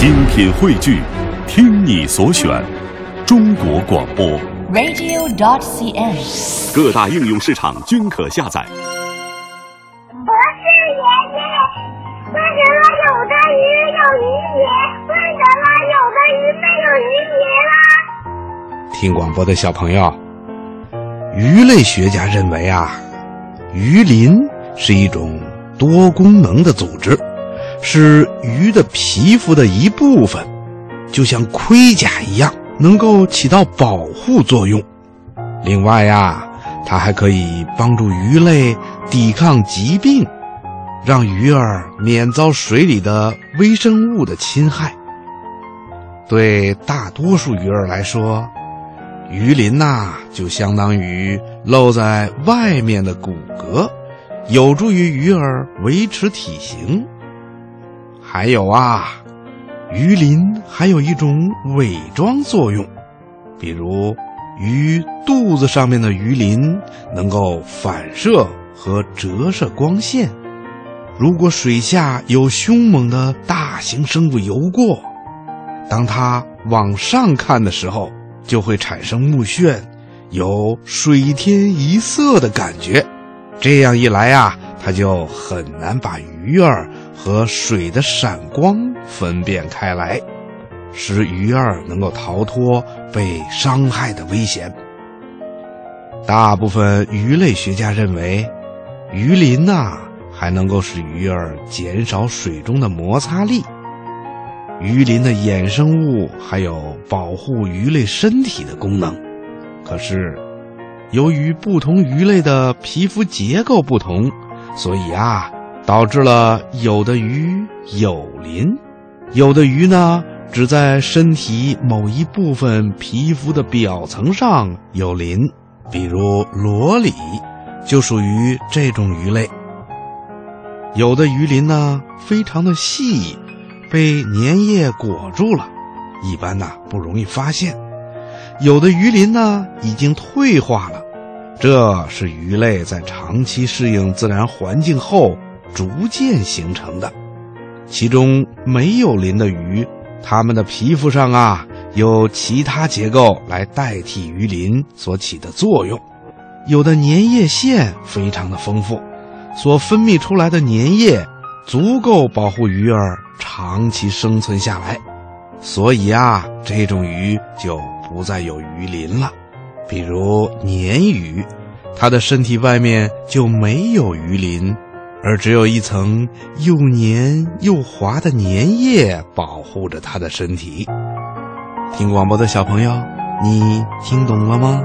精品汇聚，听你所选，中国广播。radio.dot.cn，。各大应用市场均可下载。不是爷爷，为什么有的鱼有鱼鳞，为什么有的鱼没有鱼鳞啦？听广播的小朋友，鱼类学家认为啊，鱼鳞是一种多功能的组织，是鱼的皮肤的一部分，就像盔甲一样，能够起到保护作用。另外呀，它还可以帮助鱼类抵抗疾病，让鱼儿免遭水里的微生物的侵害。对大多数鱼儿来说，鱼鳞呐、就相当于露在外面的骨骼，有助于鱼儿维持体型。还有啊，鱼鳞还有一种伪装作用，比如鱼肚子上面的鱼鳞能够反射和折射光线。如果水下有凶猛的大型生物游过，当它往上看的时候，就会产生目眩，有水天一色的感觉。这样一来啊、它就很难把鱼儿和水的闪光分辨开来，使鱼儿能够逃脱被伤害的危险。大部分鱼类学家认为，鱼鳞呐、还能够使鱼儿减少水中的摩擦力。鱼鳞的衍生物还有保护鱼类身体的功能。可是，由于不同鱼类的皮肤结构不同，所以啊，导致了有的鱼有鳞，有的鱼呢只在身体某一部分皮肤的表层上有鳞，比如螺鲤就属于这种鱼类。有的鱼鳞呢非常的细，被粘液裹住了，一般呢不容易发现。有的鱼鳞呢已经退化了，这是鱼类在长期适应自然环境后逐渐形成的。其中没有鳞的鱼，它们的皮肤上啊有其他结构来代替鱼鳞所起的作用。有的粘液腺非常的丰富，所分泌出来的粘液足够保护鱼儿长期生存下来，所以啊，这种鱼就不再有鱼鳞了。比如鲶鱼，它的身体外面就没有鱼鳞，而只有一层又黏又滑的粘液保护着它的身体。听广播的小朋友，你听懂了吗？